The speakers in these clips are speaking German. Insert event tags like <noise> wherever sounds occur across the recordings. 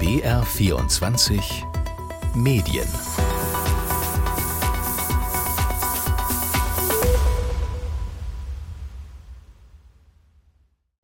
BR24 Medien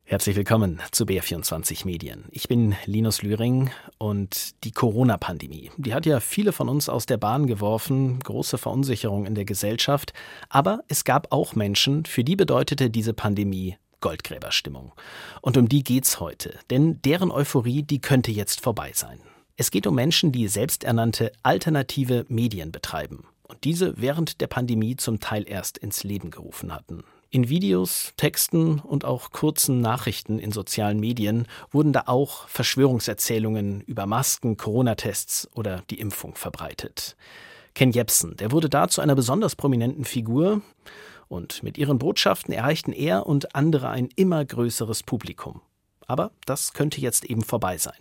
Herzlich willkommen zu BR24 Medien. Ich bin Linus Lühring und die Corona-Pandemie, die hat ja viele von uns aus der Bahn geworfen, große Verunsicherung in der Gesellschaft, aber es gab auch Menschen, für die bedeutete diese Pandemie Goldgräberstimmung. Und um die geht's heute, denn deren Euphorie, die könnte jetzt vorbei sein. Es geht um Menschen, die selbsternannte alternative Medien betreiben und diese während der Pandemie zum Teil erst ins Leben gerufen hatten. In Videos, Texten und auch kurzen Nachrichten in sozialen Medien wurden da auch Verschwörungserzählungen über Masken, Corona-Tests oder die Impfung verbreitet. Ken Jebsen, der wurde da zu einer besonders prominenten Figur und mit ihren Botschaften erreichten er und andere ein immer größeres Publikum. Aber das könnte jetzt eben vorbei sein.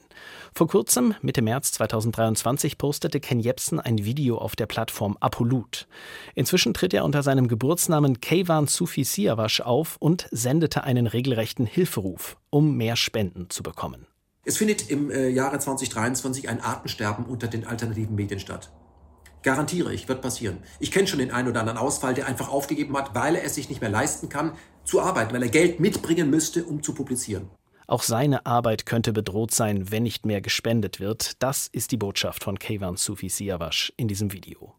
Vor kurzem, Mitte März 2023, postete Ken Jebsen ein Video auf der Plattform Apolut. Inzwischen tritt er unter seinem Geburtsnamen Keivan Sufi Siavash auf und sendete einen regelrechten Hilferuf, um mehr Spenden zu bekommen. Es findet im äh, Jahre 2023 ein Artensterben unter den alternativen Medien statt. Garantiere ich, wird passieren. Ich kenne schon den einen oder anderen Ausfall, der einfach aufgegeben hat, weil er es sich nicht mehr leisten kann, zu arbeiten, weil er Geld mitbringen müsste, um zu publizieren. Auch seine Arbeit könnte bedroht sein, wenn nicht mehr gespendet wird. Das ist die Botschaft von Keivan Sufi Siavash in diesem Video.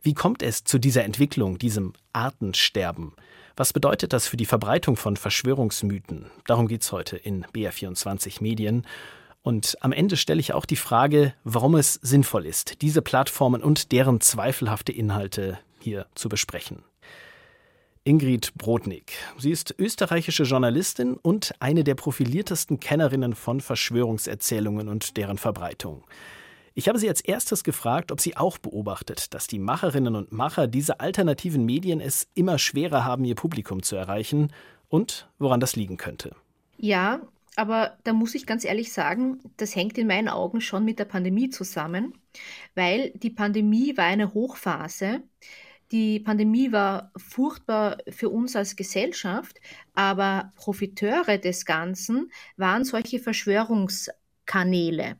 Wie kommt es zu dieser Entwicklung, diesem Artensterben? Was bedeutet das für die Verbreitung von Verschwörungsmythen? Darum geht es heute in BR24 Medien. Und am Ende stelle ich auch die Frage, warum es sinnvoll ist, diese Plattformen und deren zweifelhafte Inhalte hier zu besprechen. Ingrid Brodnik. Sie ist österreichische Journalistin und eine der profiliertesten Kennerinnen von Verschwörungserzählungen und deren Verbreitung. Ich habe sie als erstes gefragt, ob sie auch beobachtet, dass die Macherinnen und Macher dieser alternativen Medien es immer schwerer haben, ihr Publikum zu erreichen und woran das liegen könnte. Ja, aber da muss ich ganz ehrlich sagen, das hängt in meinen Augen schon mit der Pandemie zusammen, weil die Pandemie war eine Hochphase. Die Pandemie war furchtbar für uns als Gesellschaft, aber Profiteure des Ganzen waren solche Verschwörungskanäle.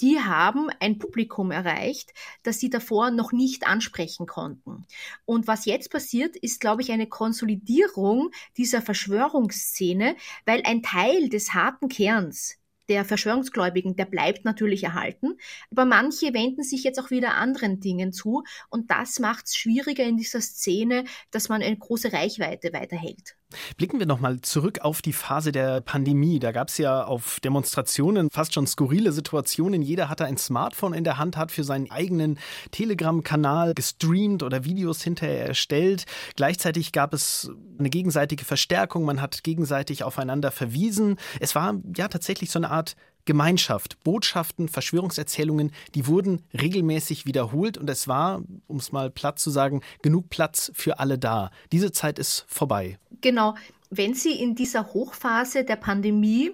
Die haben ein Publikum erreicht, das sie davor noch nicht ansprechen konnten. Und was jetzt passiert, ist, glaube ich, eine Konsolidierung dieser Verschwörungsszene, weil ein Teil des harten Kerns der Verschwörungsgläubigen, der bleibt natürlich erhalten. Aber manche wenden sich jetzt auch wieder anderen Dingen zu und das macht es schwieriger in dieser Szene, dass man eine große Reichweite weiterhält. Blicken wir nochmal zurück auf die Phase der Pandemie. Da gab es ja auf Demonstrationen fast schon skurrile Situationen. Jeder hatte ein Smartphone in der Hand, hat für seinen eigenen Telegram-Kanal gestreamt oder Videos hinterher erstellt. Gleichzeitig gab es eine gegenseitige Verstärkung. Man hat gegenseitig aufeinander verwiesen. Es war ja tatsächlich so eine Art Gemeinschaft, Botschaften, Verschwörungserzählungen, die wurden regelmäßig wiederholt und es war, um es mal platt zu sagen, genug Platz für alle da. Diese Zeit ist vorbei. Genau. Wenn Sie in dieser Hochphase der Pandemie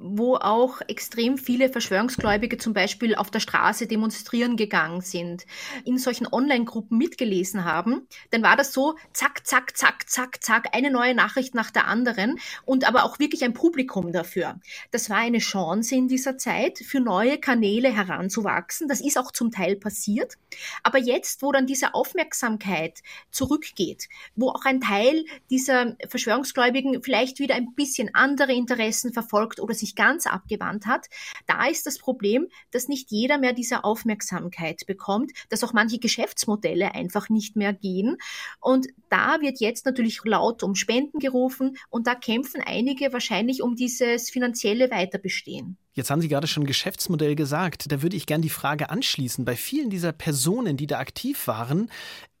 wo auch extrem viele Verschwörungsgläubige zum Beispiel auf der Straße demonstrieren gegangen sind, in solchen Online-Gruppen mitgelesen haben, dann war das so, zack, zack, zack, zack, zack, eine neue Nachricht nach der anderen und aber auch wirklich ein Publikum dafür. Das war eine Chance in dieser Zeit, für neue Kanäle heranzuwachsen. Das ist auch zum Teil passiert. Aber jetzt, wo dann diese Aufmerksamkeit zurückgeht, wo auch ein Teil dieser Verschwörungsgläubigen vielleicht wieder ein bisschen andere Interessen verfolgt oder sich sich ganz abgewandt hat, da ist das Problem, dass nicht jeder mehr diese Aufmerksamkeit bekommt, dass auch manche Geschäftsmodelle einfach nicht mehr gehen. Und da wird jetzt natürlich laut um Spenden gerufen und da kämpfen einige wahrscheinlich um dieses finanzielle Weiterbestehen. Jetzt haben Sie gerade schon Geschäftsmodell gesagt. Da würde ich gerne die Frage anschließen. Bei vielen dieser Personen, die da aktiv waren,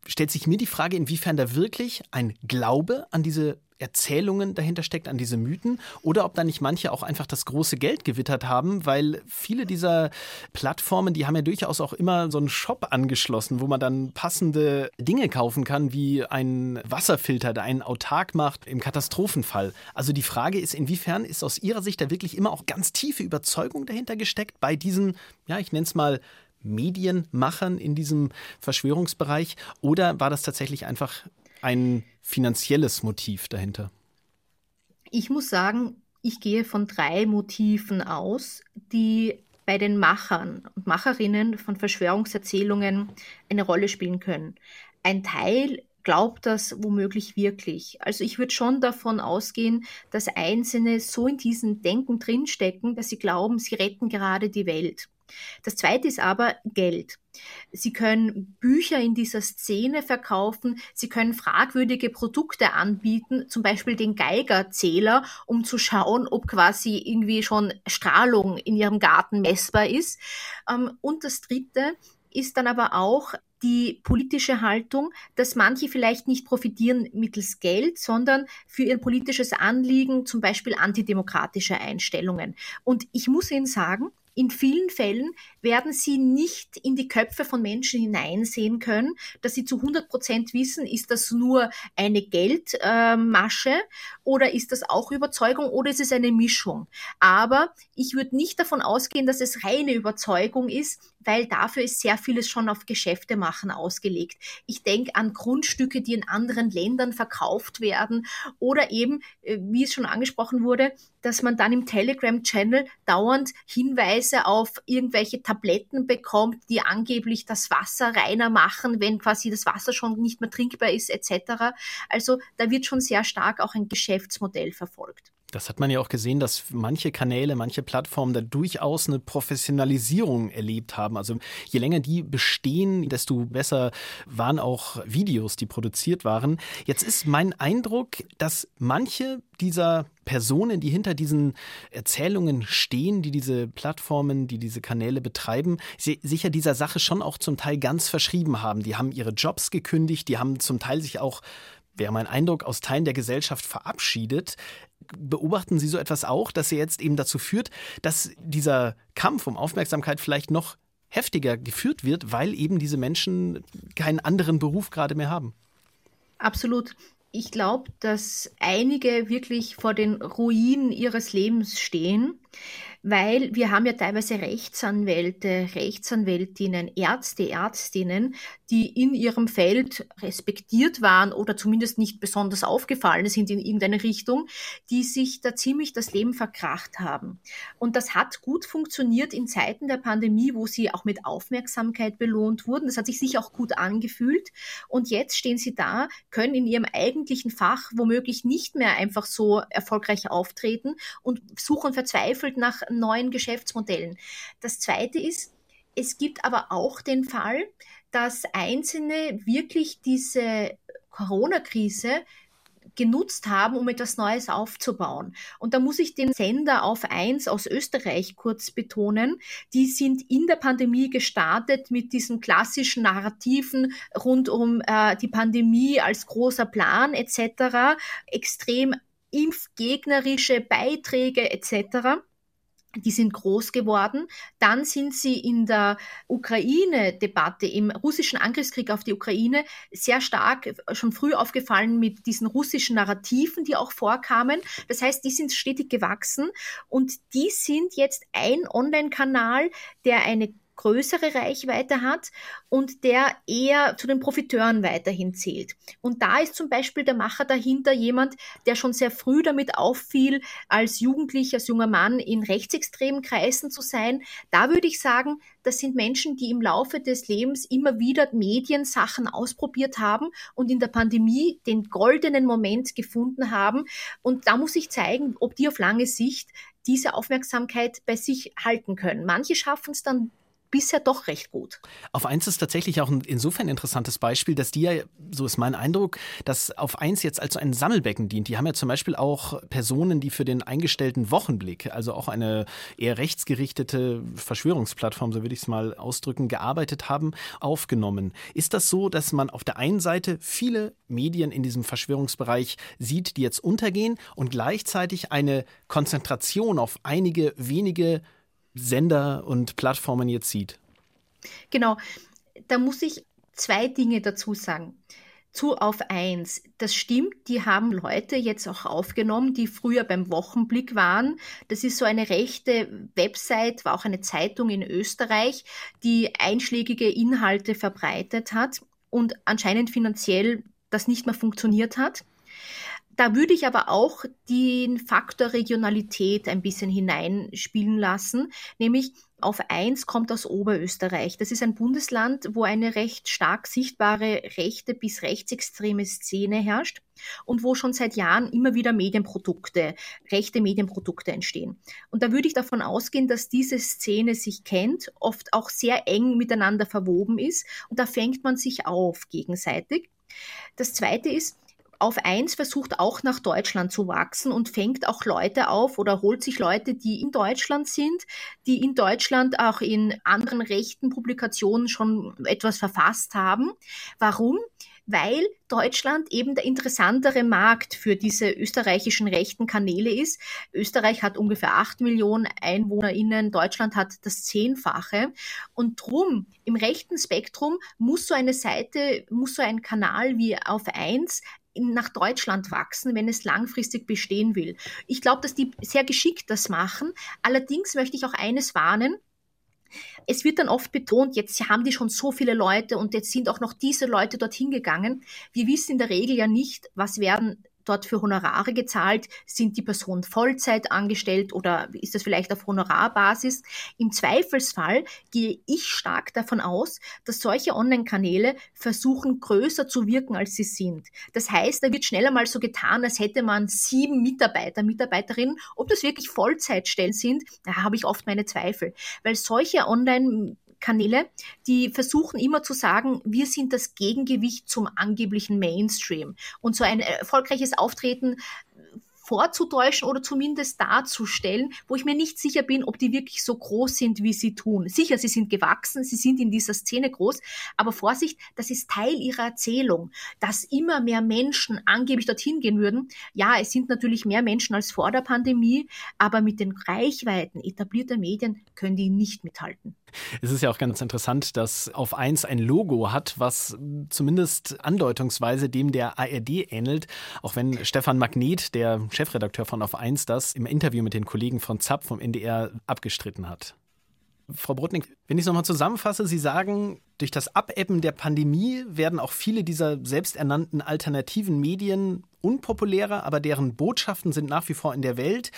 stellt sich mir die Frage, inwiefern da wirklich ein Glaube an diese Erzählungen dahinter steckt, an diese Mythen, oder ob da nicht manche auch einfach das große Geld gewittert haben, weil viele dieser Plattformen, die haben ja durchaus auch immer so einen Shop angeschlossen, wo man dann passende Dinge kaufen kann, wie ein Wasserfilter, der einen autark macht im Katastrophenfall. Also die Frage ist, inwiefern ist aus Ihrer Sicht da wirklich immer auch ganz tiefe Überzeugung dahinter gesteckt bei diesen, ja, ich nenne es mal Medienmachern in diesem Verschwörungsbereich, oder war das tatsächlich einfach ein finanzielles Motiv dahinter? Ich muss sagen, ich gehe von drei Motiven aus, die bei den Machern und Macherinnen von Verschwörungserzählungen eine Rolle spielen können. Ein Teil glaubt das womöglich wirklich. Also ich würde schon davon ausgehen, dass Einzelne so in diesem Denken drinstecken, dass sie glauben, sie retten gerade die Welt. Das zweite ist aber Geld. Sie können Bücher in dieser Szene verkaufen, sie können fragwürdige Produkte anbieten, zum Beispiel den Geigerzähler, um zu schauen, ob quasi irgendwie schon Strahlung in ihrem Garten messbar ist. Ähm, und das dritte ist dann aber auch die politische Haltung, dass manche vielleicht nicht profitieren mittels Geld, sondern für ihr politisches Anliegen, zum Beispiel antidemokratische Einstellungen. Und ich muss Ihnen sagen, in vielen Fällen werden sie nicht in die Köpfe von Menschen hineinsehen können, dass sie zu 100 Prozent wissen, ist das nur eine Geldmasche äh, oder ist das auch Überzeugung oder ist es eine Mischung. Aber ich würde nicht davon ausgehen, dass es reine Überzeugung ist, weil dafür ist sehr vieles schon auf Geschäfte machen ausgelegt. Ich denke an Grundstücke, die in anderen Ländern verkauft werden oder eben, äh, wie es schon angesprochen wurde, dass man dann im Telegram-Channel dauernd Hinweise auf irgendwelche Tabletten bekommt, die angeblich das Wasser reiner machen, wenn quasi das Wasser schon nicht mehr trinkbar ist, etc. Also da wird schon sehr stark auch ein Geschäftsmodell verfolgt. Das hat man ja auch gesehen, dass manche Kanäle, manche Plattformen da durchaus eine Professionalisierung erlebt haben. Also je länger die bestehen, desto besser waren auch Videos, die produziert waren. Jetzt ist mein Eindruck, dass manche dieser Personen, die hinter diesen Erzählungen stehen, die diese Plattformen, die diese Kanäle betreiben, sicher dieser Sache schon auch zum Teil ganz verschrieben haben. Die haben ihre Jobs gekündigt, die haben zum Teil sich auch wäre mein Eindruck, aus Teilen der Gesellschaft verabschiedet. Beobachten Sie so etwas auch, dass er jetzt eben dazu führt, dass dieser Kampf um Aufmerksamkeit vielleicht noch heftiger geführt wird, weil eben diese Menschen keinen anderen Beruf gerade mehr haben? Absolut. Ich glaube, dass einige wirklich vor den Ruinen ihres Lebens stehen weil wir haben ja teilweise Rechtsanwälte, Rechtsanwältinnen, Ärzte, Ärztinnen, die in ihrem Feld respektiert waren oder zumindest nicht besonders aufgefallen sind in irgendeine Richtung, die sich da ziemlich das Leben verkracht haben. Und das hat gut funktioniert in Zeiten der Pandemie, wo sie auch mit Aufmerksamkeit belohnt wurden. Das hat sich sicher auch gut angefühlt. Und jetzt stehen sie da, können in ihrem eigentlichen Fach womöglich nicht mehr einfach so erfolgreich auftreten und suchen verzweifelt nach neuen Geschäftsmodellen. Das Zweite ist, es gibt aber auch den Fall, dass Einzelne wirklich diese Corona-Krise genutzt haben, um etwas Neues aufzubauen. Und da muss ich den Sender auf 1 aus Österreich kurz betonen. Die sind in der Pandemie gestartet mit diesen klassischen Narrativen rund um äh, die Pandemie als großer Plan etc., extrem impfgegnerische Beiträge etc die sind groß geworden. Dann sind sie in der Ukraine-Debatte, im russischen Angriffskrieg auf die Ukraine, sehr stark äh, schon früh aufgefallen mit diesen russischen Narrativen, die auch vorkamen. Das heißt, die sind stetig gewachsen und die sind jetzt ein Online-Kanal, der eine größere Reichweite hat und der eher zu den Profiteuren weiterhin zählt. Und da ist zum Beispiel der Macher dahinter jemand, der schon sehr früh damit auffiel, als Jugendlicher, als junger Mann in rechtsextremen Kreisen zu sein. Da würde ich sagen, das sind Menschen, die im Laufe des Lebens immer wieder Mediensachen ausprobiert haben und in der Pandemie den goldenen Moment gefunden haben. Und da muss ich zeigen, ob die auf lange Sicht diese Aufmerksamkeit bei sich halten können. Manche schaffen es dann bisher doch recht gut. Auf eins ist tatsächlich auch ein insofern interessantes Beispiel, dass die ja, so ist mein Eindruck, dass auf eins jetzt als ein Sammelbecken dient. Die haben ja zum Beispiel auch Personen, die für den eingestellten Wochenblick, also auch eine eher rechtsgerichtete Verschwörungsplattform, so würde ich es mal ausdrücken, gearbeitet haben, aufgenommen. Ist das so, dass man auf der einen Seite viele Medien in diesem Verschwörungsbereich sieht, die jetzt untergehen und gleichzeitig eine Konzentration auf einige wenige Sender und Plattformen jetzt sieht? Genau, da muss ich zwei Dinge dazu sagen. Zu auf eins. Das stimmt, die haben Leute jetzt auch aufgenommen, die früher beim Wochenblick waren. Das ist so eine rechte Website, war auch eine Zeitung in Österreich, die einschlägige Inhalte verbreitet hat und anscheinend finanziell das nicht mehr funktioniert hat. Da würde ich aber auch den Faktor Regionalität ein bisschen hineinspielen lassen, nämlich auf eins kommt aus Oberösterreich. Das ist ein Bundesland, wo eine recht stark sichtbare rechte bis rechtsextreme Szene herrscht und wo schon seit Jahren immer wieder Medienprodukte, rechte Medienprodukte entstehen. Und da würde ich davon ausgehen, dass diese Szene sich kennt, oft auch sehr eng miteinander verwoben ist und da fängt man sich auf gegenseitig. Das zweite ist, auf eins versucht auch nach Deutschland zu wachsen und fängt auch Leute auf oder holt sich Leute, die in Deutschland sind, die in Deutschland auch in anderen rechten Publikationen schon etwas verfasst haben. Warum? weil Deutschland eben der interessantere Markt für diese österreichischen rechten Kanäle ist. Österreich hat ungefähr acht Millionen EinwohnerInnen, Deutschland hat das Zehnfache. Und drum, im rechten Spektrum muss so eine Seite, muss so ein Kanal wie auf eins nach Deutschland wachsen, wenn es langfristig bestehen will. Ich glaube, dass die sehr geschickt das machen. Allerdings möchte ich auch eines warnen. Es wird dann oft betont, jetzt haben die schon so viele Leute und jetzt sind auch noch diese Leute dorthin gegangen. Wir wissen in der Regel ja nicht, was werden dort für Honorare gezahlt? Sind die Personen Vollzeit angestellt oder ist das vielleicht auf Honorarbasis? Im Zweifelsfall gehe ich stark davon aus, dass solche Online-Kanäle versuchen, größer zu wirken, als sie sind. Das heißt, da wird schneller mal so getan, als hätte man sieben Mitarbeiter, Mitarbeiterinnen. Ob das wirklich Vollzeitstellen sind, da habe ich oft meine Zweifel. Weil solche Online Kanäle, die versuchen immer zu sagen, wir sind das Gegengewicht zum angeblichen Mainstream. Und so ein erfolgreiches Auftreten vorzutäuschen oder zumindest darzustellen, wo ich mir nicht sicher bin, ob die wirklich so groß sind, wie sie tun. Sicher, sie sind gewachsen, sie sind in dieser Szene groß, aber Vorsicht, das ist Teil ihrer Erzählung, dass immer mehr Menschen angeblich dorthin gehen würden. Ja, es sind natürlich mehr Menschen als vor der Pandemie, aber mit den Reichweiten etablierter Medien können die nicht mithalten. Es ist ja auch ganz interessant, dass auf eins ein Logo hat, was zumindest andeutungsweise dem der ARD ähnelt, auch wenn Stefan Magnet, der Chefredakteur von Auf eins, das im Interview mit den Kollegen von ZAP vom NDR abgestritten hat. Frau Brotnik, wenn ich es nochmal zusammenfasse, Sie sagen, durch das Abebben der Pandemie werden auch viele dieser selbsternannten alternativen Medien unpopulärer, aber deren Botschaften sind nach wie vor in der Welt.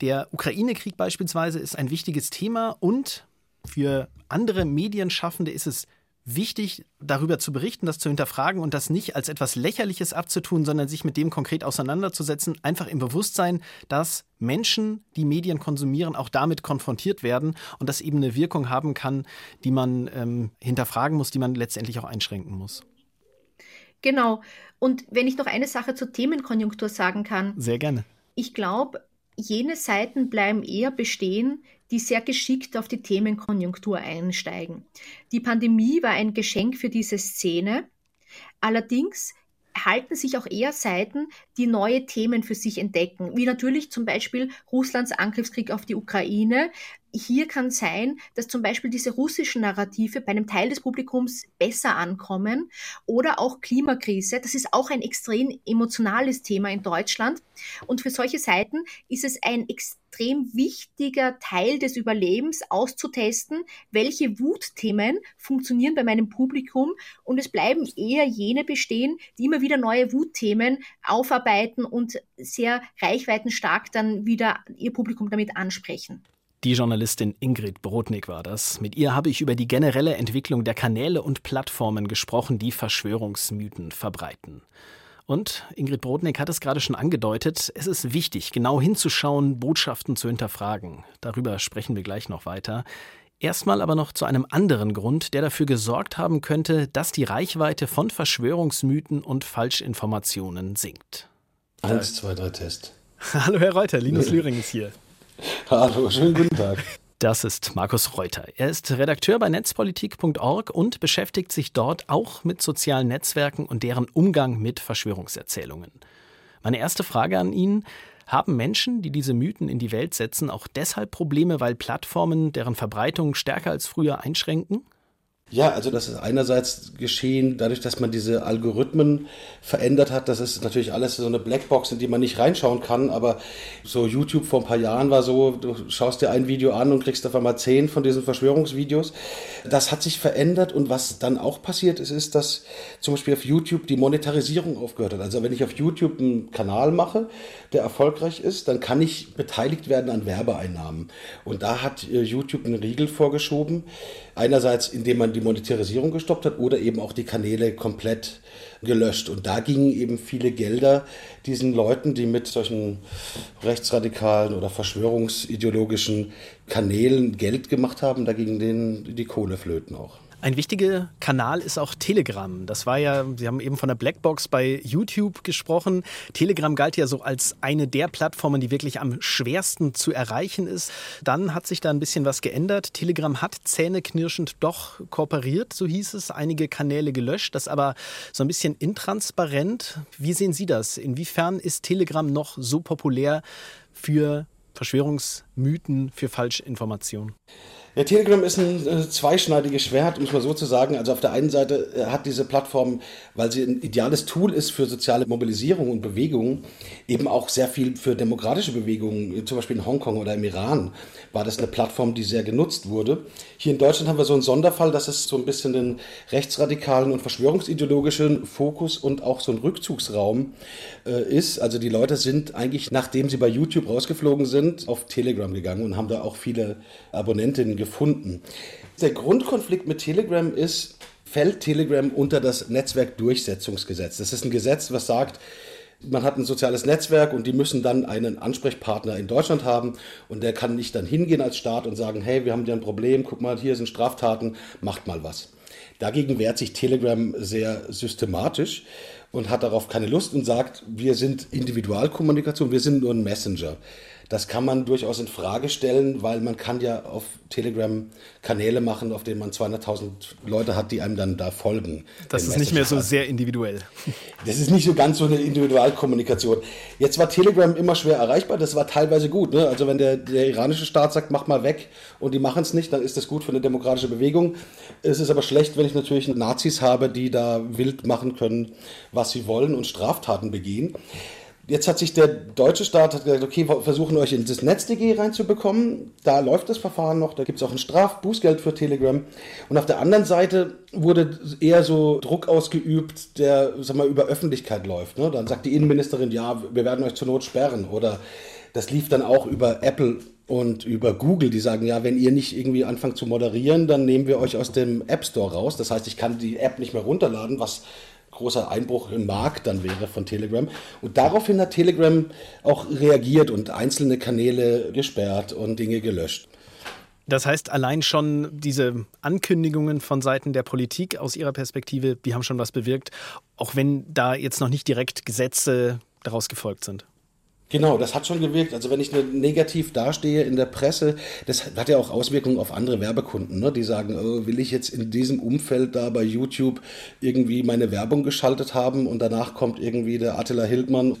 Der Ukraine-Krieg beispielsweise ist ein wichtiges Thema und für andere Medienschaffende ist es wichtig, darüber zu berichten, das zu hinterfragen und das nicht als etwas Lächerliches abzutun, sondern sich mit dem konkret auseinanderzusetzen, einfach im Bewusstsein, dass Menschen, die Medien konsumieren, auch damit konfrontiert werden und das eben eine Wirkung haben kann, die man ähm, hinterfragen muss, die man letztendlich auch einschränken muss. Genau. Und wenn ich noch eine Sache zur Themenkonjunktur sagen kann. Sehr gerne. Ich glaube, jene Seiten bleiben eher bestehen, die sehr geschickt auf die Themenkonjunktur einsteigen. Die Pandemie war ein Geschenk für diese Szene. Allerdings halten sich auch eher Seiten, die neue Themen für sich entdecken, wie natürlich zum Beispiel Russlands Angriffskrieg auf die Ukraine, hier kann sein, dass zum Beispiel diese russischen Narrative bei einem Teil des Publikums besser ankommen oder auch Klimakrise. Das ist auch ein extrem emotionales Thema in Deutschland. Und für solche Seiten ist es ein extrem wichtiger Teil des Überlebens auszutesten, welche Wutthemen funktionieren bei meinem Publikum. Und es bleiben eher jene bestehen, die immer wieder neue Wutthemen aufarbeiten und sehr reichweitenstark dann wieder ihr Publikum damit ansprechen. Die Journalistin Ingrid Brodnik war das. Mit ihr habe ich über die generelle Entwicklung der Kanäle und Plattformen gesprochen, die Verschwörungsmythen verbreiten. Und Ingrid Brodnik hat es gerade schon angedeutet, es ist wichtig, genau hinzuschauen, Botschaften zu hinterfragen. Darüber sprechen wir gleich noch weiter. Erstmal aber noch zu einem anderen Grund, der dafür gesorgt haben könnte, dass die Reichweite von Verschwörungsmythen und Falschinformationen sinkt. Eins, zwei, drei, Test. Hallo Herr Reuter, Linus Lühring ist hier. <laughs> Hallo, schönen guten Tag. Das ist Markus Reuter. Er ist Redakteur bei netzpolitik.org und beschäftigt sich dort auch mit sozialen Netzwerken und deren Umgang mit Verschwörungserzählungen. Meine erste Frage an ihn. Haben Menschen, die diese Mythen in die Welt setzen, auch deshalb Probleme, weil Plattformen deren Verbreitung stärker als früher einschränken? Ja, also das ist einerseits geschehen dadurch, dass man diese Algorithmen verändert hat. Das ist natürlich alles so eine Blackbox, in die man nicht reinschauen kann. Aber so YouTube vor ein paar Jahren war so, du schaust dir ein Video an und kriegst auf einmal zehn von diesen Verschwörungsvideos. Das hat sich verändert und was dann auch passiert ist, ist, dass zum Beispiel auf YouTube die Monetarisierung aufgehört hat. Also wenn ich auf YouTube einen Kanal mache, der erfolgreich ist, dann kann ich beteiligt werden an Werbeeinnahmen. Und da hat äh, YouTube einen Riegel vorgeschoben. Einerseits, indem man die Monetarisierung gestoppt hat oder eben auch die Kanäle komplett gelöscht. Und da gingen eben viele Gelder diesen Leuten, die mit solchen rechtsradikalen oder verschwörungsideologischen Kanälen Geld gemacht haben, da gingen denen die Kohle flöten auch. Ein wichtiger Kanal ist auch Telegram. Das war ja, Sie haben eben von der Blackbox bei YouTube gesprochen. Telegram galt ja so als eine der Plattformen, die wirklich am schwersten zu erreichen ist. Dann hat sich da ein bisschen was geändert. Telegram hat zähneknirschend doch kooperiert, so hieß es, einige Kanäle gelöscht. Das aber so ein bisschen intransparent. Wie sehen Sie das? Inwiefern ist Telegram noch so populär für Verschwörungsmythen, für Falschinformationen? Ja, Telegram ist ein äh, zweischneidiges Schwert, um es mal so zu sagen. Also auf der einen Seite äh, hat diese Plattform, weil sie ein ideales Tool ist für soziale Mobilisierung und Bewegung, eben auch sehr viel für demokratische Bewegungen, zum Beispiel in Hongkong oder im Iran, war das eine Plattform, die sehr genutzt wurde. Hier in Deutschland haben wir so einen Sonderfall, dass es so ein bisschen den rechtsradikalen und verschwörungsideologischen Fokus und auch so ein Rückzugsraum äh, ist. Also die Leute sind eigentlich, nachdem sie bei YouTube rausgeflogen sind, auf Telegram gegangen und haben da auch viele Abonnentinnen gefunden. Der Grundkonflikt mit Telegram ist, fällt Telegram unter das Netzwerkdurchsetzungsgesetz. Das ist ein Gesetz, was sagt, man hat ein soziales Netzwerk und die müssen dann einen Ansprechpartner in Deutschland haben und der kann nicht dann hingehen als Staat und sagen, hey, wir haben hier ein Problem, guck mal, hier sind Straftaten, macht mal was. Dagegen wehrt sich Telegram sehr systematisch und hat darauf keine Lust und sagt, wir sind Individualkommunikation, wir sind nur ein Messenger. Das kann man durchaus in Frage stellen, weil man kann ja auf Telegram Kanäle machen, auf denen man 200.000 Leute hat, die einem dann da folgen. Das ist nicht mehr so sehr individuell. Das ist nicht so ganz so eine Individualkommunikation. Jetzt war Telegram immer schwer erreichbar, das war teilweise gut. Ne? Also wenn der, der iranische Staat sagt, mach mal weg und die machen es nicht, dann ist das gut für eine demokratische Bewegung. Es ist aber schlecht, wenn ich natürlich Nazis habe, die da wild machen können, was sie wollen und Straftaten begehen. Jetzt hat sich der deutsche Staat hat gesagt, okay, wir versuchen euch in das NetzDG reinzubekommen. Da läuft das Verfahren noch, da gibt es auch ein Strafbußgeld für Telegram. Und auf der anderen Seite wurde eher so Druck ausgeübt, der sag mal, über Öffentlichkeit läuft. Ne? Dann sagt die Innenministerin, ja, wir werden euch zur Not sperren. Oder das lief dann auch über Apple und über Google, die sagen, ja, wenn ihr nicht irgendwie anfangt zu moderieren, dann nehmen wir euch aus dem App Store raus. Das heißt, ich kann die App nicht mehr runterladen, was großer Einbruch im Markt dann wäre von Telegram. Und daraufhin hat Telegram auch reagiert und einzelne Kanäle gesperrt und Dinge gelöscht. Das heißt, allein schon diese Ankündigungen von Seiten der Politik aus Ihrer Perspektive, die haben schon was bewirkt, auch wenn da jetzt noch nicht direkt Gesetze daraus gefolgt sind. Genau, das hat schon gewirkt. Also wenn ich negativ dastehe in der Presse, das hat ja auch Auswirkungen auf andere Werbekunden, ne? die sagen, oh, will ich jetzt in diesem Umfeld da bei YouTube irgendwie meine Werbung geschaltet haben und danach kommt irgendwie der Attila Hildmann.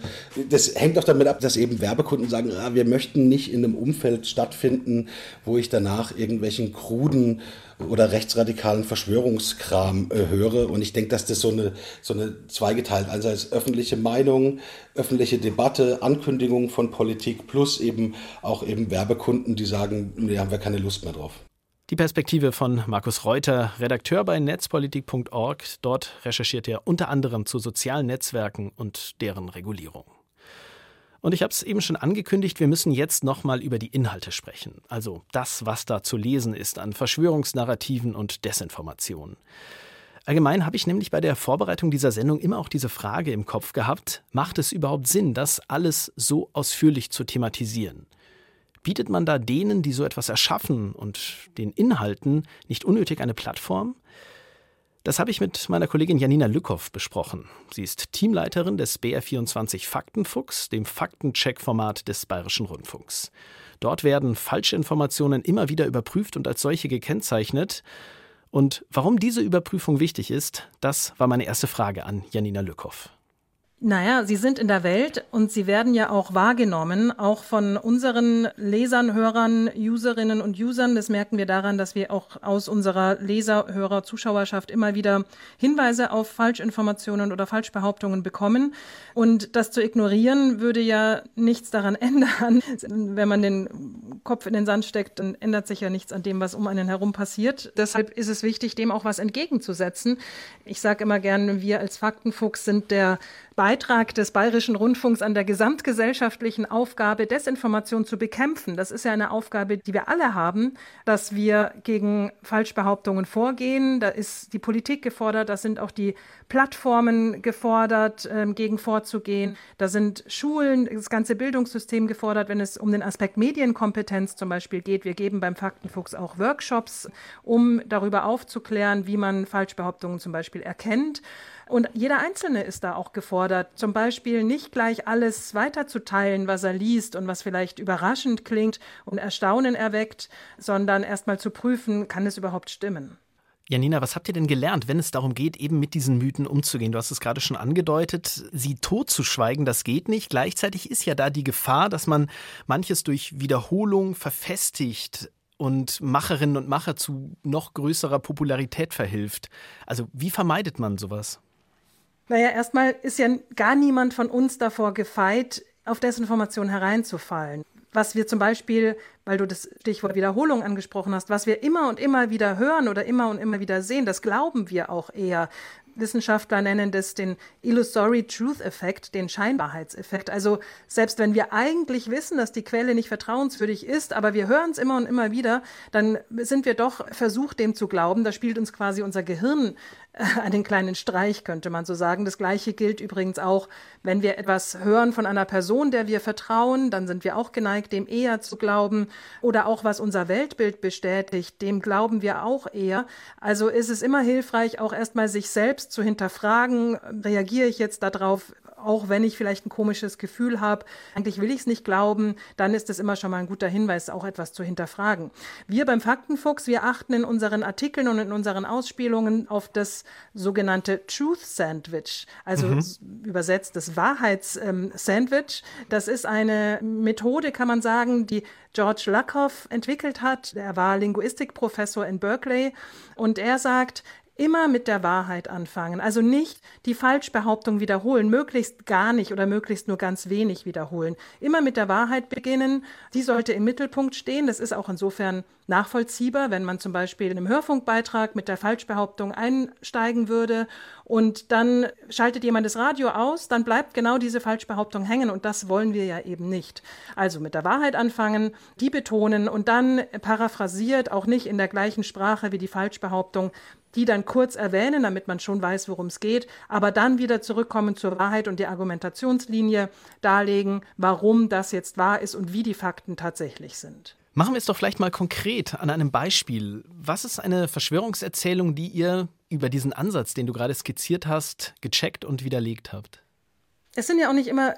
Das hängt auch damit ab, dass eben Werbekunden sagen, ah, wir möchten nicht in einem Umfeld stattfinden, wo ich danach irgendwelchen kruden oder rechtsradikalen Verschwörungskram äh, höre. Und ich denke, dass das so eine, so eine zweigeteilt, also als öffentliche Meinung, öffentliche Debatte, Ankündigungen von Politik plus eben auch eben Werbekunden, die sagen, nee, haben wir keine Lust mehr drauf. Die Perspektive von Markus Reuter, Redakteur bei netzpolitik.org. Dort recherchiert er unter anderem zu sozialen Netzwerken und deren Regulierung. Und ich habe es eben schon angekündigt, wir müssen jetzt nochmal über die Inhalte sprechen. Also das, was da zu lesen ist an Verschwörungsnarrativen und Desinformationen. Allgemein habe ich nämlich bei der Vorbereitung dieser Sendung immer auch diese Frage im Kopf gehabt, macht es überhaupt Sinn, das alles so ausführlich zu thematisieren? Bietet man da denen, die so etwas erschaffen und den Inhalten nicht unnötig eine Plattform? Das habe ich mit meiner Kollegin Janina Lückhoff besprochen. Sie ist Teamleiterin des BR24 Faktenfuchs, dem Faktencheck-Format des Bayerischen Rundfunks. Dort werden Falschinformationen immer wieder überprüft und als solche gekennzeichnet. Und warum diese Überprüfung wichtig ist, das war meine erste Frage an Janina Lückhoff. Naja, sie sind in der Welt und sie werden ja auch wahrgenommen, auch von unseren Lesern, Hörern, Userinnen und Usern. Das merken wir daran, dass wir auch aus unserer Leser, Hörer, Zuschauerschaft immer wieder Hinweise auf Falschinformationen oder Falschbehauptungen bekommen. Und das zu ignorieren würde ja nichts daran <laughs> ändern. Wenn man den Kopf in den Sand steckt, dann ändert sich ja nichts an dem, was um einen herum passiert. Deshalb ist es wichtig, dem auch was entgegenzusetzen. Ich sage immer gerne, wir als Faktenfuchs sind der Beitrag des Bayerischen Rundfunks an der gesamtgesellschaftlichen Aufgabe, Desinformation zu bekämpfen. Das ist ja eine Aufgabe, die wir alle haben, dass wir gegen Falschbehauptungen vorgehen. Da ist die Politik gefordert, da sind auch die Plattformen gefordert, ähm, gegen vorzugehen. Da sind Schulen, das ganze Bildungssystem gefordert, wenn es um den Aspekt Medienkompetenz zum Beispiel geht. Wir geben beim Faktenfuchs auch Workshops, um darüber aufzuklären, wie man Falschbehauptungen zum Beispiel erkennt. Und jeder Einzelne ist da auch gefordert, zum Beispiel nicht gleich alles weiterzuteilen, was er liest und was vielleicht überraschend klingt und Erstaunen erweckt, sondern erstmal zu prüfen, kann es überhaupt stimmen. Janina, was habt ihr denn gelernt, wenn es darum geht, eben mit diesen Mythen umzugehen? Du hast es gerade schon angedeutet, sie totzuschweigen, das geht nicht. Gleichzeitig ist ja da die Gefahr, dass man manches durch Wiederholung verfestigt und Macherinnen und Macher zu noch größerer Popularität verhilft. Also wie vermeidet man sowas? Naja, erstmal ist ja gar niemand von uns davor gefeit, auf Desinformation hereinzufallen. Was wir zum Beispiel, weil du das Stichwort Wiederholung angesprochen hast, was wir immer und immer wieder hören oder immer und immer wieder sehen, das glauben wir auch eher. Wissenschaftler nennen das den Illusory Truth Effekt, den Scheinbarheitseffekt. Also selbst wenn wir eigentlich wissen, dass die Quelle nicht vertrauenswürdig ist, aber wir hören es immer und immer wieder, dann sind wir doch versucht, dem zu glauben. Da spielt uns quasi unser Gehirn <laughs> einen kleinen Streich, könnte man so sagen. Das Gleiche gilt übrigens auch, wenn wir etwas hören von einer Person, der wir vertrauen, dann sind wir auch geneigt, dem eher zu glauben. Oder auch was unser Weltbild bestätigt, dem glauben wir auch eher. Also ist es immer hilfreich, auch erstmal sich selbst zu hinterfragen, reagiere ich jetzt darauf auch wenn ich vielleicht ein komisches Gefühl habe, eigentlich will ich es nicht glauben, dann ist es immer schon mal ein guter Hinweis, auch etwas zu hinterfragen. Wir beim Faktenfuchs, wir achten in unseren Artikeln und in unseren Ausspielungen auf das sogenannte Truth Sandwich, also mhm. übersetzt das Wahrheits-Sandwich. Ähm, das ist eine Methode, kann man sagen, die George Lakoff entwickelt hat. Er war Linguistikprofessor in Berkeley und er sagt, immer mit der Wahrheit anfangen. Also nicht die Falschbehauptung wiederholen, möglichst gar nicht oder möglichst nur ganz wenig wiederholen. Immer mit der Wahrheit beginnen. Die sollte im Mittelpunkt stehen. Das ist auch insofern nachvollziehbar, wenn man zum Beispiel in einem Hörfunkbeitrag mit der Falschbehauptung einsteigen würde und dann schaltet jemand das Radio aus, dann bleibt genau diese Falschbehauptung hängen und das wollen wir ja eben nicht. Also mit der Wahrheit anfangen, die betonen und dann paraphrasiert, auch nicht in der gleichen Sprache wie die Falschbehauptung, die dann kurz erwähnen, damit man schon weiß, worum es geht, aber dann wieder zurückkommen zur Wahrheit und die Argumentationslinie darlegen, warum das jetzt wahr ist und wie die Fakten tatsächlich sind. Machen wir es doch vielleicht mal konkret an einem Beispiel. Was ist eine Verschwörungserzählung, die ihr über diesen Ansatz, den du gerade skizziert hast, gecheckt und widerlegt habt? Es sind ja auch nicht immer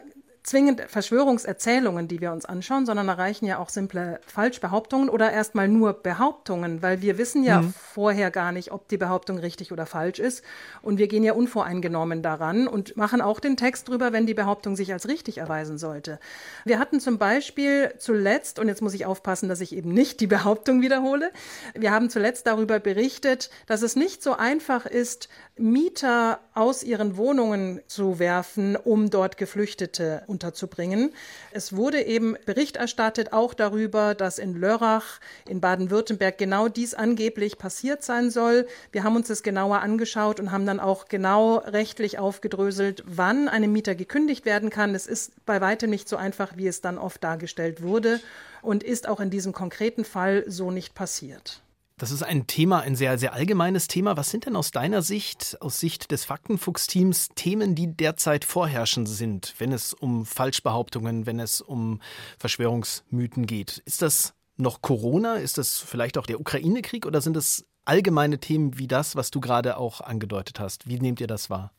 zwingend Verschwörungserzählungen, die wir uns anschauen, sondern erreichen ja auch simple Falschbehauptungen oder erstmal nur Behauptungen, weil wir wissen ja mhm. vorher gar nicht, ob die Behauptung richtig oder falsch ist. Und wir gehen ja unvoreingenommen daran und machen auch den Text drüber, wenn die Behauptung sich als richtig erweisen sollte. Wir hatten zum Beispiel zuletzt, und jetzt muss ich aufpassen, dass ich eben nicht die Behauptung wiederhole, wir haben zuletzt darüber berichtet, dass es nicht so einfach ist, Mieter aus ihren Wohnungen zu werfen, um dort Geflüchtete unterzubringen. Es wurde eben Bericht erstattet auch darüber, dass in Lörrach in Baden-Württemberg genau dies angeblich passiert sein soll. Wir haben uns das genauer angeschaut und haben dann auch genau rechtlich aufgedröselt, wann einem Mieter gekündigt werden kann. Es ist bei weitem nicht so einfach, wie es dann oft dargestellt wurde und ist auch in diesem konkreten Fall so nicht passiert. Das ist ein Thema, ein sehr, sehr allgemeines Thema. Was sind denn aus deiner Sicht, aus Sicht des Faktenfuchs-Teams, Themen, die derzeit vorherrschend sind, wenn es um Falschbehauptungen, wenn es um Verschwörungsmythen geht? Ist das noch Corona? Ist das vielleicht auch der Ukraine-Krieg oder sind es allgemeine Themen wie das, was du gerade auch angedeutet hast? Wie nehmt ihr das wahr?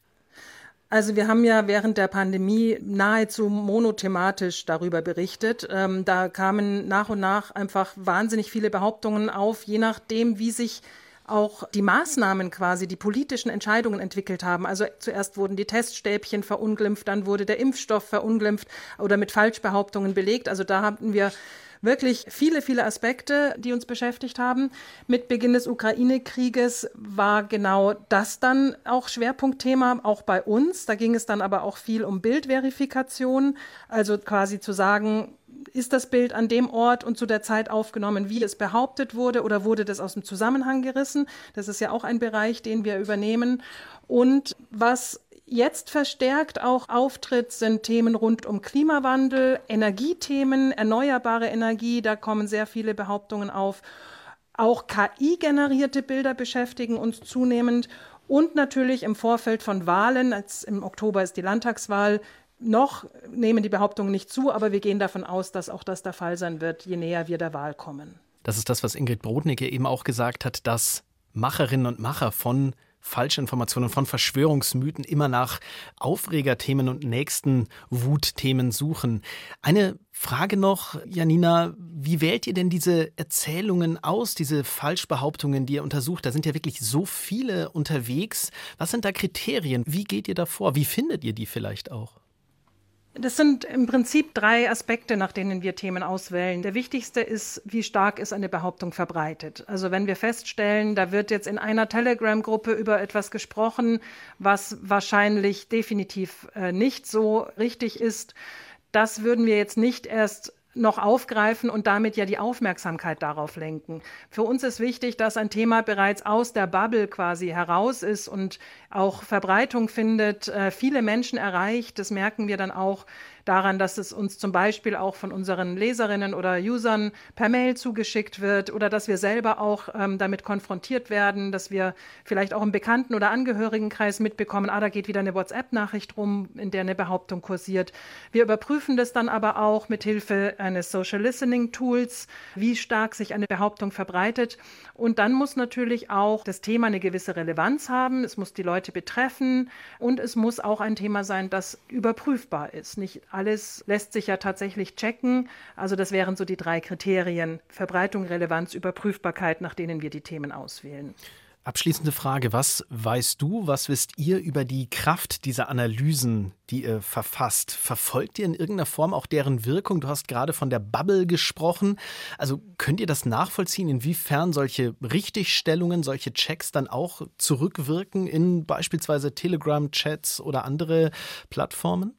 Also wir haben ja während der Pandemie nahezu monothematisch darüber berichtet. Ähm, da kamen nach und nach einfach wahnsinnig viele Behauptungen auf, je nachdem, wie sich auch die Maßnahmen quasi, die politischen Entscheidungen entwickelt haben. Also zuerst wurden die Teststäbchen verunglimpft, dann wurde der Impfstoff verunglimpft oder mit Falschbehauptungen belegt. Also da hatten wir wirklich viele, viele Aspekte, die uns beschäftigt haben. Mit Beginn des Ukraine-Krieges war genau das dann auch Schwerpunktthema, auch bei uns. Da ging es dann aber auch viel um Bildverifikation, also quasi zu sagen, ist das Bild an dem Ort und zu der Zeit aufgenommen, wie es behauptet wurde, oder wurde das aus dem Zusammenhang gerissen? Das ist ja auch ein Bereich, den wir übernehmen. Und was jetzt verstärkt auch auftritt, sind Themen rund um Klimawandel, Energiethemen, erneuerbare Energie. Da kommen sehr viele Behauptungen auf. Auch KI-generierte Bilder beschäftigen uns zunehmend. Und natürlich im Vorfeld von Wahlen, als im Oktober ist die Landtagswahl, noch nehmen die Behauptungen nicht zu, aber wir gehen davon aus, dass auch das der Fall sein wird, je näher wir der Wahl kommen. Das ist das, was Ingrid Brodnicke eben auch gesagt hat, dass Macherinnen und Macher von Falschinformationen, von Verschwörungsmythen immer nach Aufregerthemen und nächsten Wutthemen suchen. Eine Frage noch, Janina, wie wählt ihr denn diese Erzählungen aus, diese Falschbehauptungen, die ihr untersucht? Da sind ja wirklich so viele unterwegs. Was sind da Kriterien? Wie geht ihr da vor? Wie findet ihr die vielleicht auch? Das sind im Prinzip drei Aspekte, nach denen wir Themen auswählen. Der wichtigste ist, wie stark ist eine Behauptung verbreitet. Also wenn wir feststellen, da wird jetzt in einer Telegram-Gruppe über etwas gesprochen, was wahrscheinlich definitiv äh, nicht so richtig ist, das würden wir jetzt nicht erst noch aufgreifen und damit ja die Aufmerksamkeit darauf lenken. Für uns ist wichtig, dass ein Thema bereits aus der Bubble quasi heraus ist und auch Verbreitung findet, äh, viele Menschen erreicht. Das merken wir dann auch daran, dass es uns zum Beispiel auch von unseren Leserinnen oder Usern per Mail zugeschickt wird oder dass wir selber auch ähm, damit konfrontiert werden, dass wir vielleicht auch im Bekannten- oder Angehörigenkreis mitbekommen, ah, da geht wieder eine WhatsApp-Nachricht rum, in der eine Behauptung kursiert. Wir überprüfen das dann aber auch mit Hilfe eines Social Listening Tools, wie stark sich eine Behauptung verbreitet. Und dann muss natürlich auch das Thema eine gewisse Relevanz haben. Es muss die Leute betreffen und es muss auch ein Thema sein, das überprüfbar ist. Nicht alles lässt sich ja tatsächlich checken. Also das wären so die drei Kriterien Verbreitung, Relevanz, Überprüfbarkeit, nach denen wir die Themen auswählen. Abschließende Frage, was weißt du, was wisst ihr über die Kraft dieser Analysen, die ihr verfasst? Verfolgt ihr in irgendeiner Form auch deren Wirkung? Du hast gerade von der Bubble gesprochen. Also könnt ihr das nachvollziehen, inwiefern solche Richtigstellungen, solche Checks dann auch zurückwirken in beispielsweise Telegram-Chats oder andere Plattformen?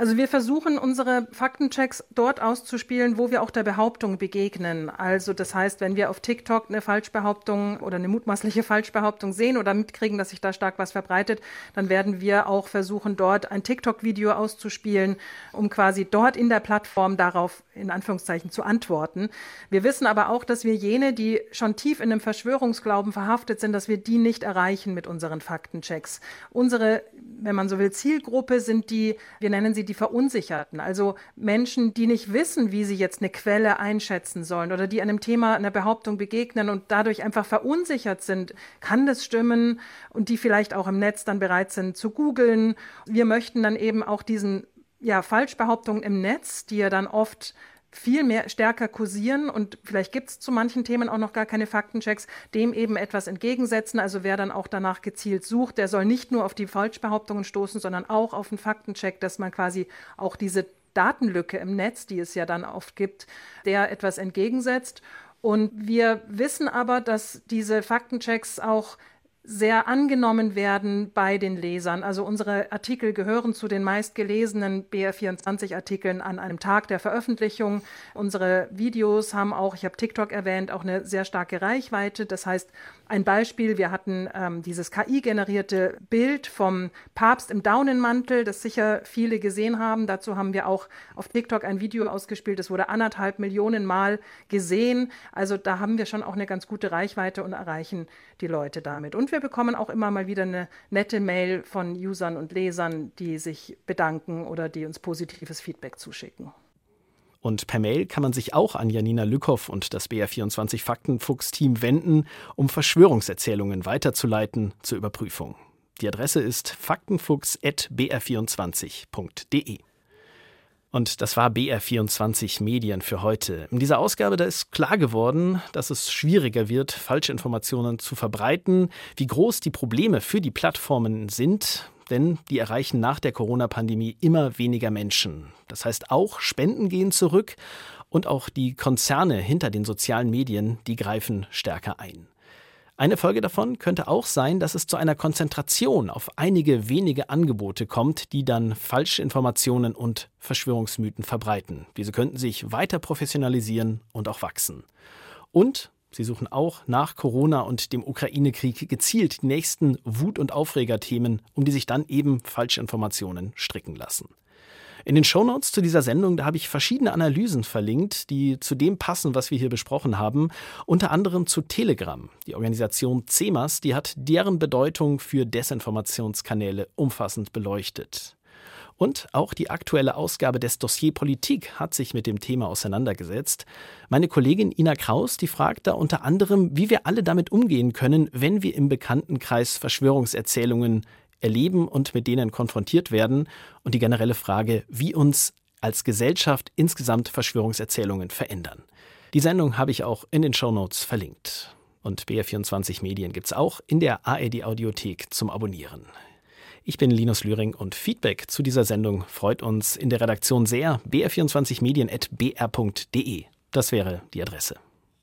Also wir versuchen unsere Faktenchecks dort auszuspielen, wo wir auch der Behauptung begegnen. Also das heißt, wenn wir auf TikTok eine Falschbehauptung oder eine mutmaßliche Falschbehauptung sehen oder mitkriegen, dass sich da stark was verbreitet, dann werden wir auch versuchen, dort ein TikTok-Video auszuspielen, um quasi dort in der Plattform darauf in Anführungszeichen zu antworten. Wir wissen aber auch, dass wir jene, die schon tief in einem Verschwörungsglauben verhaftet sind, dass wir die nicht erreichen mit unseren Faktenchecks. Unsere, wenn man so will, Zielgruppe sind die, wir nennen sie die Verunsicherten, also Menschen, die nicht wissen, wie sie jetzt eine Quelle einschätzen sollen oder die einem Thema, einer Behauptung begegnen und dadurch einfach verunsichert sind. Kann das stimmen? Und die vielleicht auch im Netz dann bereit sind zu googeln. Wir möchten dann eben auch diesen ja, Falschbehauptungen im Netz, die ja dann oft viel mehr stärker kursieren und vielleicht gibt es zu manchen Themen auch noch gar keine Faktenchecks, dem eben etwas entgegensetzen. Also wer dann auch danach gezielt sucht, der soll nicht nur auf die Falschbehauptungen stoßen, sondern auch auf einen Faktencheck, dass man quasi auch diese Datenlücke im Netz, die es ja dann oft gibt, der etwas entgegensetzt. Und wir wissen aber, dass diese Faktenchecks auch sehr angenommen werden bei den Lesern. Also unsere Artikel gehören zu den meistgelesenen BR24-Artikeln an einem Tag der Veröffentlichung. Unsere Videos haben auch, ich habe TikTok erwähnt, auch eine sehr starke Reichweite. Das heißt, ein Beispiel, wir hatten ähm, dieses KI-generierte Bild vom Papst im Daunenmantel, das sicher viele gesehen haben. Dazu haben wir auch auf TikTok ein Video ausgespielt, das wurde anderthalb Millionen Mal gesehen. Also da haben wir schon auch eine ganz gute Reichweite und erreichen die Leute damit. Und wir bekommen auch immer mal wieder eine nette Mail von Usern und Lesern, die sich bedanken oder die uns positives Feedback zuschicken. Und per Mail kann man sich auch an Janina Lückhoff und das BR24 Faktenfuchs-Team wenden, um Verschwörungserzählungen weiterzuleiten zur Überprüfung. Die Adresse ist faktenfuchs.br24.de. Und das war BR24 Medien für heute. In dieser Ausgabe, da ist klar geworden, dass es schwieriger wird, Falschinformationen zu verbreiten, wie groß die Probleme für die Plattformen sind, denn die erreichen nach der Corona-Pandemie immer weniger Menschen. Das heißt, auch Spenden gehen zurück und auch die Konzerne hinter den sozialen Medien, die greifen stärker ein. Eine Folge davon könnte auch sein, dass es zu einer Konzentration auf einige wenige Angebote kommt, die dann falsche Informationen und Verschwörungsmythen verbreiten. Diese könnten sich weiter professionalisieren und auch wachsen. Und sie suchen auch nach Corona und dem Ukraine-Krieg gezielt die nächsten Wut- und Aufregerthemen, um die sich dann eben falsche Informationen stricken lassen. In den Shownotes zu dieser Sendung, da habe ich verschiedene Analysen verlinkt, die zu dem passen, was wir hier besprochen haben. Unter anderem zu Telegram. Die Organisation CEMAS, die hat deren Bedeutung für Desinformationskanäle umfassend beleuchtet. Und auch die aktuelle Ausgabe des Dossier Politik hat sich mit dem Thema auseinandergesetzt. Meine Kollegin Ina Kraus, die fragt da unter anderem, wie wir alle damit umgehen können, wenn wir im Bekanntenkreis Verschwörungserzählungen erleben und mit denen konfrontiert werden und die generelle Frage, wie uns als Gesellschaft insgesamt Verschwörungserzählungen verändern. Die Sendung habe ich auch in den Shownotes verlinkt. Und BR24 Medien gibt es auch in der ARD Audiothek zum Abonnieren. Ich bin Linus Lühring und Feedback zu dieser Sendung freut uns in der Redaktion sehr. br24medien.br.de. Das wäre die Adresse.